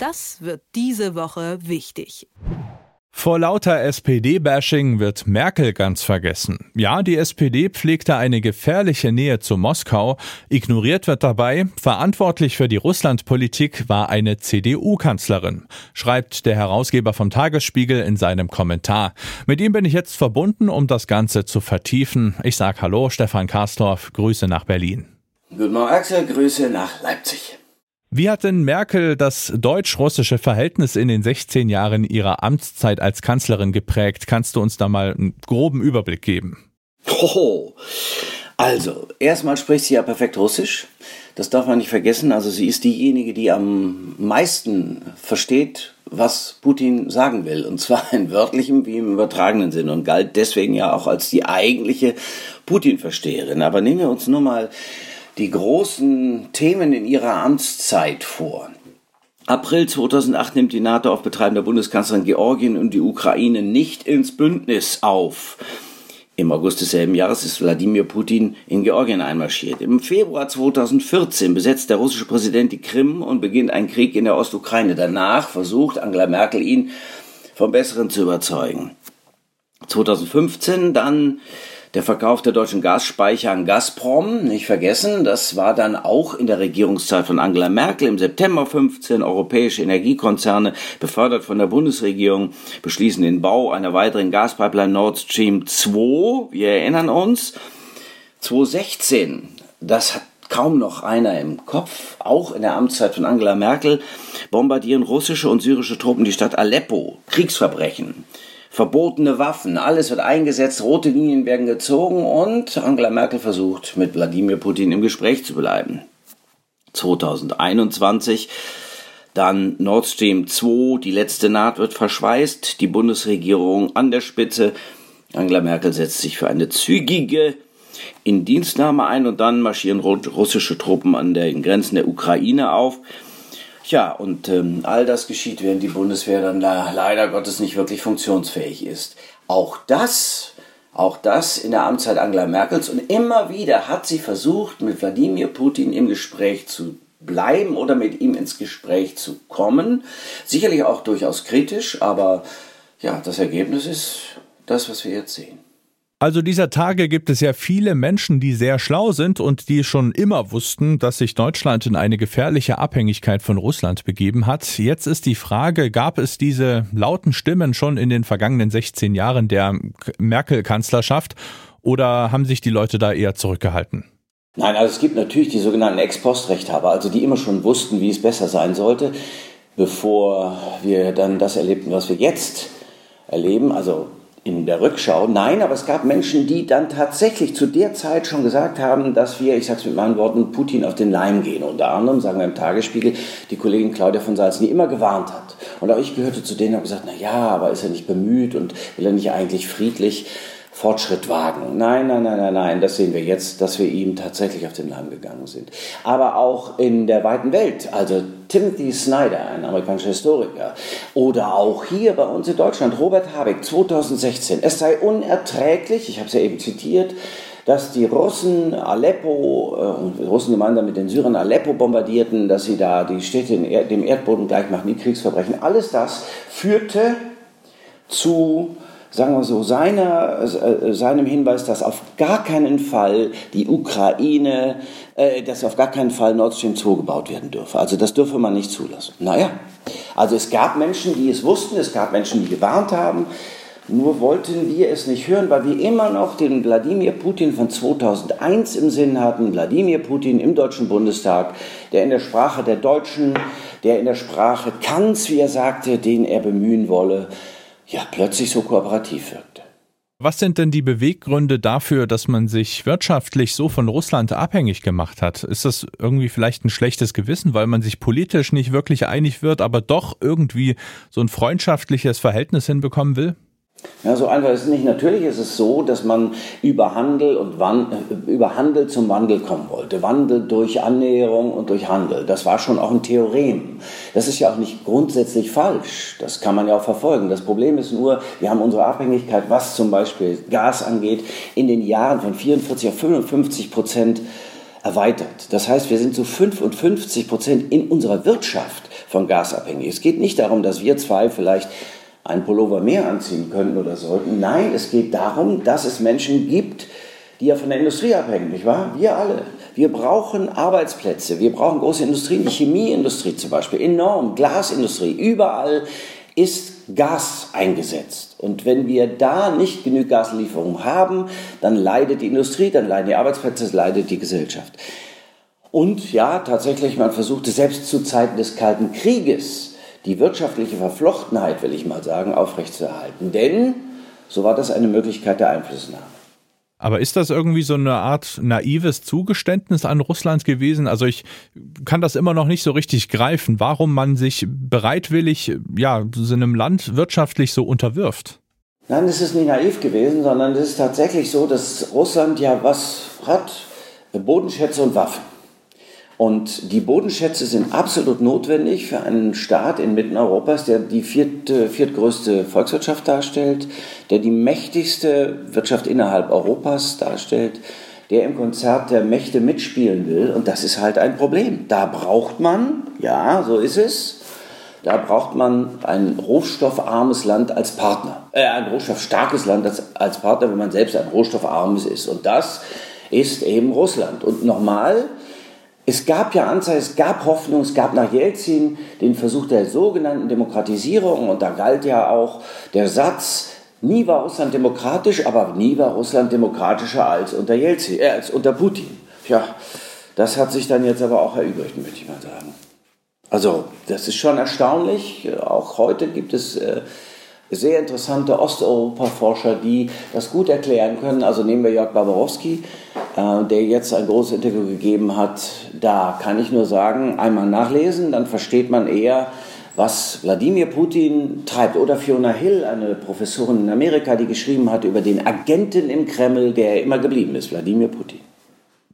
Das wird diese Woche wichtig. Vor lauter SPD-Bashing wird Merkel ganz vergessen. Ja, die SPD pflegte eine gefährliche Nähe zu Moskau. Ignoriert wird dabei, verantwortlich für die Russlandpolitik war eine CDU-Kanzlerin, schreibt der Herausgeber vom Tagesspiegel in seinem Kommentar. Mit ihm bin ich jetzt verbunden, um das Ganze zu vertiefen. Ich sag Hallo, Stefan Karstorff, Grüße nach Berlin. Guten Morgen, Axel, Grüße nach Leipzig. Wie hat denn Merkel das deutsch-russische Verhältnis in den 16 Jahren ihrer Amtszeit als Kanzlerin geprägt? Kannst du uns da mal einen groben Überblick geben? Oh, also, erstmal spricht sie ja perfekt Russisch. Das darf man nicht vergessen. Also sie ist diejenige, die am meisten versteht, was Putin sagen will. Und zwar in wörtlichem wie im übertragenen Sinn und galt deswegen ja auch als die eigentliche Putin-Versteherin. Aber nehmen wir uns nur mal die großen Themen in ihrer Amtszeit vor. April 2008 nimmt die NATO auf Betreiben der Bundeskanzlerin Georgien und die Ukraine nicht ins Bündnis auf. Im August desselben Jahres ist Wladimir Putin in Georgien einmarschiert. Im Februar 2014 besetzt der russische Präsident die Krim und beginnt ein Krieg in der Ostukraine. Danach versucht Angela Merkel ihn vom Besseren zu überzeugen. 2015 dann der Verkauf der deutschen Gasspeicher an Gazprom, nicht vergessen, das war dann auch in der Regierungszeit von Angela Merkel im September 15. Europäische Energiekonzerne, befördert von der Bundesregierung, beschließen den Bau einer weiteren Gaspipeline Nord Stream 2. Wir erinnern uns. 2016, das hat kaum noch einer im Kopf, auch in der Amtszeit von Angela Merkel, bombardieren russische und syrische Truppen die Stadt Aleppo. Kriegsverbrechen verbotene Waffen, alles wird eingesetzt, rote Linien werden gezogen und Angela Merkel versucht, mit Wladimir Putin im Gespräch zu bleiben. 2021 dann Nord Stream 2, die letzte Naht wird verschweißt, die Bundesregierung an der Spitze. Angela Merkel setzt sich für eine zügige Indienstnahme ein und dann marschieren russische Truppen an den Grenzen der Ukraine auf. Tja, und ähm, all das geschieht, während die Bundeswehr dann da leider Gottes nicht wirklich funktionsfähig ist. Auch das, auch das in der Amtszeit Angela Merkels und immer wieder hat sie versucht, mit Wladimir Putin im Gespräch zu bleiben oder mit ihm ins Gespräch zu kommen. Sicherlich auch durchaus kritisch, aber ja, das Ergebnis ist das, was wir jetzt sehen. Also dieser Tage gibt es ja viele Menschen, die sehr schlau sind und die schon immer wussten, dass sich Deutschland in eine gefährliche Abhängigkeit von Russland begeben hat. Jetzt ist die Frage, gab es diese lauten Stimmen schon in den vergangenen 16 Jahren der Merkel-Kanzlerschaft oder haben sich die Leute da eher zurückgehalten? Nein, also es gibt natürlich die sogenannten Ex-Post-Rechthaber, also die immer schon wussten, wie es besser sein sollte, bevor wir dann das erlebten, was wir jetzt erleben. Also in der Rückschau. Nein, aber es gab Menschen, die dann tatsächlich zu der Zeit schon gesagt haben, dass wir, ich sage es mit meinen Worten, Putin auf den Leim gehen. Unter anderem, sagen wir im Tagesspiegel, die Kollegin Claudia von Salzen, die immer gewarnt hat. Und auch ich gehörte zu denen, habe gesagt, na ja, aber ist er nicht bemüht und will er nicht eigentlich friedlich Fortschritt wagen. Nein, nein, nein, nein, nein, das sehen wir jetzt, dass wir ihm tatsächlich auf den Leim gegangen sind. Aber auch in der weiten Welt, also Timothy Snyder, ein amerikanischer Historiker, oder auch hier bei uns in Deutschland, Robert Habeck 2016, es sei unerträglich, ich habe es ja eben zitiert, dass die Russen Aleppo, äh, Russen gemeinsam mit den Syrern Aleppo bombardierten, dass sie da die Städte dem Erdboden gleich machen, die Kriegsverbrechen, alles das führte zu sagen wir so, seiner, äh, seinem Hinweis, dass auf gar keinen Fall die Ukraine, äh, dass auf gar keinen Fall Nord Stream 2 gebaut werden dürfe. Also das dürfe man nicht zulassen. Naja, also es gab Menschen, die es wussten, es gab Menschen, die gewarnt haben. Nur wollten wir es nicht hören, weil wir immer noch den Wladimir Putin von 2001 im Sinn hatten. Wladimir Putin im Deutschen Bundestag, der in der Sprache der Deutschen, der in der Sprache Kants, wie er sagte, den er bemühen wolle, ja plötzlich so kooperativ wirkte. Was sind denn die Beweggründe dafür, dass man sich wirtschaftlich so von Russland abhängig gemacht hat? Ist das irgendwie vielleicht ein schlechtes Gewissen, weil man sich politisch nicht wirklich einig wird, aber doch irgendwie so ein freundschaftliches Verhältnis hinbekommen will? Ja, so einfach ist es nicht. Natürlich ist es so, dass man über Handel, und Wand, äh, über Handel zum Wandel kommen wollte. Wandel durch Annäherung und durch Handel. Das war schon auch ein Theorem. Das ist ja auch nicht grundsätzlich falsch. Das kann man ja auch verfolgen. Das Problem ist nur, wir haben unsere Abhängigkeit, was zum Beispiel Gas angeht, in den Jahren von 44 auf 55 Prozent erweitert. Das heißt, wir sind zu 55 Prozent in unserer Wirtschaft von Gas abhängig. Es geht nicht darum, dass wir zwei vielleicht einen Pullover mehr anziehen könnten oder sollten. Nein, es geht darum, dass es Menschen gibt, die ja von der Industrie abhängen, nicht wahr? Wir alle. Wir brauchen Arbeitsplätze, wir brauchen große Industrien, die Chemieindustrie zum Beispiel, enorm, Glasindustrie, überall ist Gas eingesetzt. Und wenn wir da nicht genügend Gaslieferungen haben, dann leidet die Industrie, dann leiden die Arbeitsplätze, leidet die Gesellschaft. Und ja, tatsächlich, man versuchte selbst zu Zeiten des Kalten Krieges die wirtschaftliche Verflochtenheit, will ich mal sagen, aufrechtzuerhalten. Denn so war das eine Möglichkeit der Einflussnahme. Aber ist das irgendwie so eine Art naives Zugeständnis an Russland gewesen? Also ich kann das immer noch nicht so richtig greifen, warum man sich bereitwillig ja so einem Land wirtschaftlich so unterwirft. Nein, es ist nicht naiv gewesen, sondern es ist tatsächlich so, dass Russland ja was hat, Bodenschätze und Waffen. Und die Bodenschätze sind absolut notwendig für einen Staat inmitten Europas, der die vierte, viertgrößte Volkswirtschaft darstellt, der die mächtigste Wirtschaft innerhalb Europas darstellt, der im Konzert der Mächte mitspielen will. Und das ist halt ein Problem. Da braucht man, ja, so ist es, da braucht man ein rohstoffarmes Land als Partner. Äh, ein rohstoffstarkes Land als, als Partner, wenn man selbst ein rohstoffarmes ist. Und das ist eben Russland. Und nochmal, es gab ja Anzeichen, es gab Hoffnung, es gab nach Jelzin den Versuch der sogenannten Demokratisierung und da galt ja auch der Satz, nie war Russland demokratisch, aber nie war Russland demokratischer als unter Jelzin, äh, als unter Putin. Ja, das hat sich dann jetzt aber auch erübrigt, möchte ich mal sagen. Also, das ist schon erstaunlich. Auch heute gibt es äh, sehr interessante Osteuropa-Forscher, die das gut erklären können. Also nehmen wir Jörg Barbarowski, äh, der jetzt ein großes Interview gegeben hat. Da kann ich nur sagen, einmal nachlesen, dann versteht man eher, was Wladimir Putin treibt. Oder Fiona Hill, eine Professorin in Amerika, die geschrieben hat über den Agenten im Kreml, der immer geblieben ist, Wladimir Putin.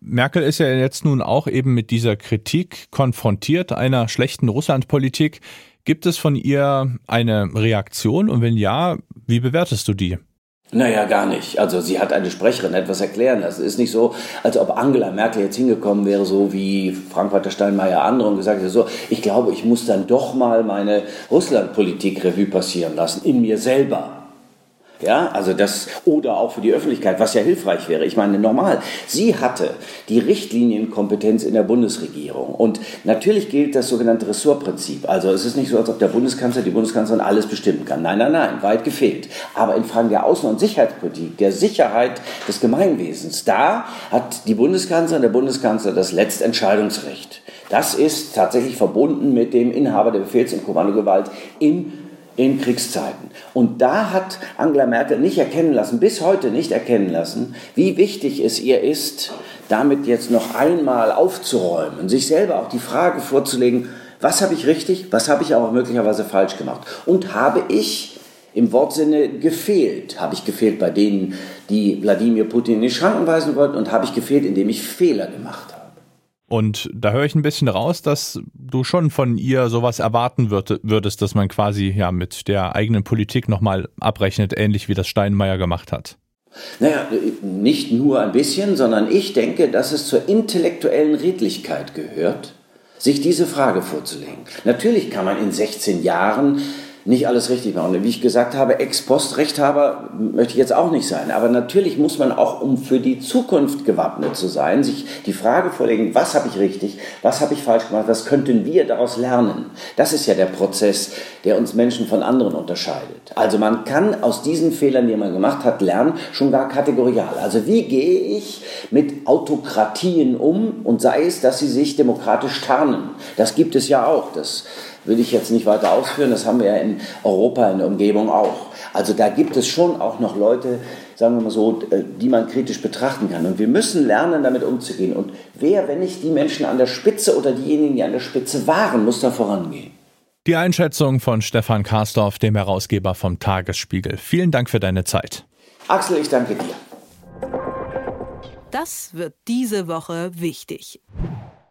Merkel ist ja jetzt nun auch eben mit dieser Kritik konfrontiert einer schlechten Russlandpolitik. Gibt es von ihr eine Reaktion und wenn ja, wie bewertest du die? Naja, gar nicht. Also sie hat eine Sprecherin etwas erklären lassen. Es ist nicht so, als ob Angela Merkel jetzt hingekommen wäre, so wie Frank-Walter Steinmeier andere und gesagt hätte, so, ich glaube, ich muss dann doch mal meine Russlandpolitik Revue passieren lassen, in mir selber. Ja, also das, oder auch für die Öffentlichkeit, was ja hilfreich wäre. Ich meine, normal. Sie hatte die Richtlinienkompetenz in der Bundesregierung. Und natürlich gilt das sogenannte Ressortprinzip. Also es ist nicht so, als ob der Bundeskanzler, die Bundeskanzlerin alles bestimmen kann. Nein, nein, nein, weit gefehlt. Aber in Fragen der Außen- und Sicherheitspolitik, der Sicherheit des Gemeinwesens, da hat die Bundeskanzlerin, der Bundeskanzler das Letztentscheidungsrecht. Das ist tatsächlich verbunden mit dem Inhaber der Befehls- und Kommandogewalt in in Kriegszeiten. Und da hat Angela Merkel nicht erkennen lassen, bis heute nicht erkennen lassen, wie wichtig es ihr ist, damit jetzt noch einmal aufzuräumen, sich selber auch die Frage vorzulegen, was habe ich richtig, was habe ich aber möglicherweise falsch gemacht und habe ich im Wortsinne gefehlt. Habe ich gefehlt bei denen, die Wladimir Putin in die Schranken weisen wollten und habe ich gefehlt, indem ich Fehler gemacht habe. Und da höre ich ein bisschen raus, dass du schon von ihr sowas erwarten würdest, dass man quasi ja mit der eigenen Politik nochmal abrechnet, ähnlich wie das Steinmeier gemacht hat. Naja, nicht nur ein bisschen, sondern ich denke, dass es zur intellektuellen Redlichkeit gehört, sich diese Frage vorzulegen. Natürlich kann man in 16 Jahren nicht alles richtig machen. Wie ich gesagt habe, Ex-Post-Rechthaber möchte ich jetzt auch nicht sein. Aber natürlich muss man auch, um für die Zukunft gewappnet zu sein, sich die Frage vorlegen, was habe ich richtig, was habe ich falsch gemacht, was könnten wir daraus lernen. Das ist ja der Prozess, der uns Menschen von anderen unterscheidet. Also man kann aus diesen Fehlern, die man gemacht hat, lernen, schon gar kategorial. Also wie gehe ich mit Autokratien um und sei es, dass sie sich demokratisch tarnen. Das gibt es ja auch. Das will ich jetzt nicht weiter ausführen. Das haben wir ja in Europa in der Umgebung auch. Also da gibt es schon auch noch Leute, sagen wir mal so, äh, die man kritisch betrachten kann. Und wir müssen lernen, damit umzugehen. Und wer, wenn nicht die Menschen an der Spitze oder diejenigen, die an der Spitze waren, muss da vorangehen. Die Einschätzung von Stefan Karsdorf, dem Herausgeber vom Tagesspiegel. Vielen Dank für deine Zeit. Axel, ich danke dir. Das wird diese Woche wichtig.